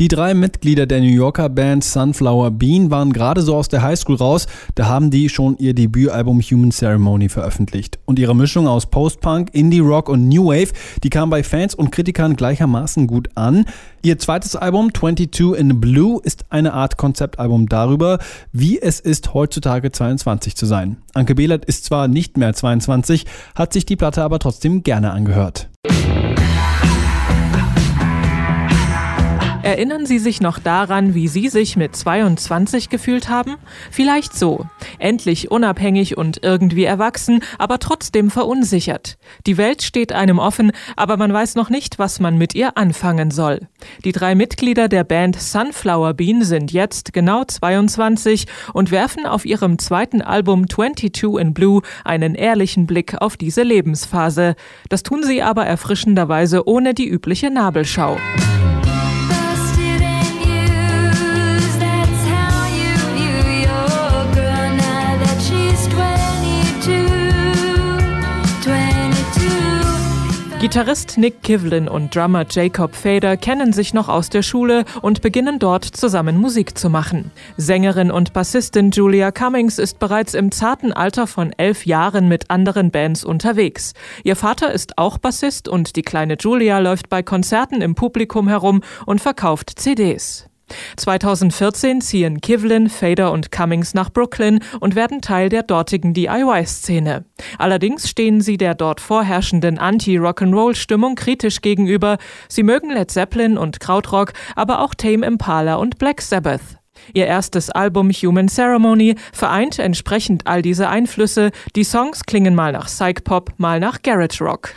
Die drei Mitglieder der New Yorker Band Sunflower Bean waren gerade so aus der Highschool raus, da haben die schon ihr Debütalbum Human Ceremony veröffentlicht. Und ihre Mischung aus Post-Punk, Indie-Rock und New Wave, die kam bei Fans und Kritikern gleichermaßen gut an. Ihr zweites Album 22 in Blue ist eine Art Konzeptalbum darüber, wie es ist, heutzutage 22 zu sein. Anke Behlert ist zwar nicht mehr 22, hat sich die Platte aber trotzdem gerne angehört. Erinnern Sie sich noch daran, wie Sie sich mit 22 gefühlt haben? Vielleicht so. Endlich unabhängig und irgendwie erwachsen, aber trotzdem verunsichert. Die Welt steht einem offen, aber man weiß noch nicht, was man mit ihr anfangen soll. Die drei Mitglieder der Band Sunflower Bean sind jetzt genau 22 und werfen auf ihrem zweiten Album 22 in Blue einen ehrlichen Blick auf diese Lebensphase. Das tun sie aber erfrischenderweise ohne die übliche Nabelschau. Gitarrist Nick Kivlin und Drummer Jacob Fader kennen sich noch aus der Schule und beginnen dort zusammen Musik zu machen. Sängerin und Bassistin Julia Cummings ist bereits im zarten Alter von elf Jahren mit anderen Bands unterwegs. Ihr Vater ist auch Bassist und die kleine Julia läuft bei Konzerten im Publikum herum und verkauft CDs. 2014 ziehen Kivlin, Fader und Cummings nach Brooklyn und werden Teil der dortigen DIY-Szene. Allerdings stehen sie der dort vorherrschenden Anti-Rock'n'Roll-Stimmung kritisch gegenüber. Sie mögen Led Zeppelin und Krautrock, aber auch Tame Impala und Black Sabbath. Ihr erstes Album Human Ceremony vereint entsprechend all diese Einflüsse. Die Songs klingen mal nach Psych Pop, mal nach Garage Rock.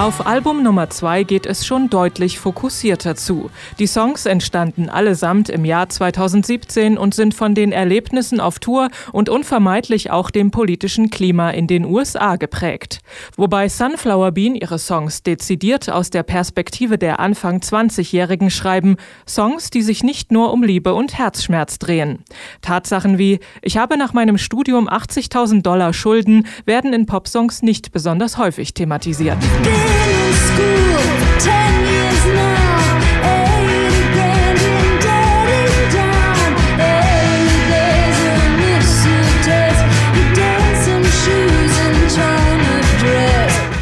Auf Album Nummer 2 geht es schon deutlich fokussierter zu. Die Songs entstanden allesamt im Jahr 2017 und sind von den Erlebnissen auf Tour und unvermeidlich auch dem politischen Klima in den USA geprägt. Wobei Sunflower Bean ihre Songs dezidiert aus der Perspektive der Anfang 20-Jährigen schreiben, Songs, die sich nicht nur um Liebe und Herzschmerz drehen. Tatsachen wie Ich habe nach meinem Studium 80.000 Dollar Schulden werden in Popsongs nicht besonders häufig thematisiert. school ten years.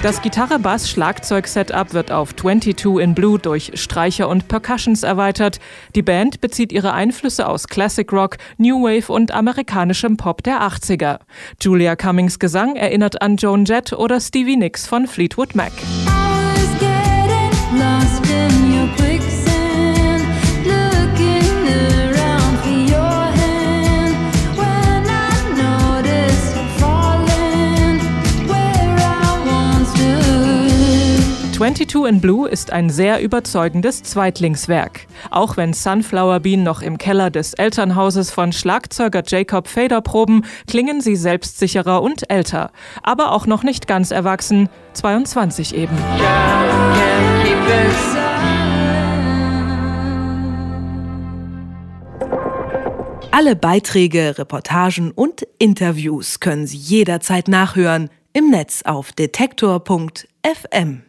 Das Gitarre-Bass-Schlagzeug-Setup wird auf 22 in Blue durch Streicher und Percussions erweitert. Die Band bezieht ihre Einflüsse aus Classic Rock, New Wave und amerikanischem Pop der 80er. Julia Cummings Gesang erinnert an Joan Jett oder Stevie Nicks von Fleetwood Mac. Twenty-Two in Blue ist ein sehr überzeugendes Zweitlingswerk. Auch wenn Sunflower Bean noch im Keller des Elternhauses von Schlagzeuger Jacob Fader proben, klingen sie selbstsicherer und älter. Aber auch noch nicht ganz erwachsen, 22 eben. Alle Beiträge, Reportagen und Interviews können Sie jederzeit nachhören im Netz auf detektor.fm.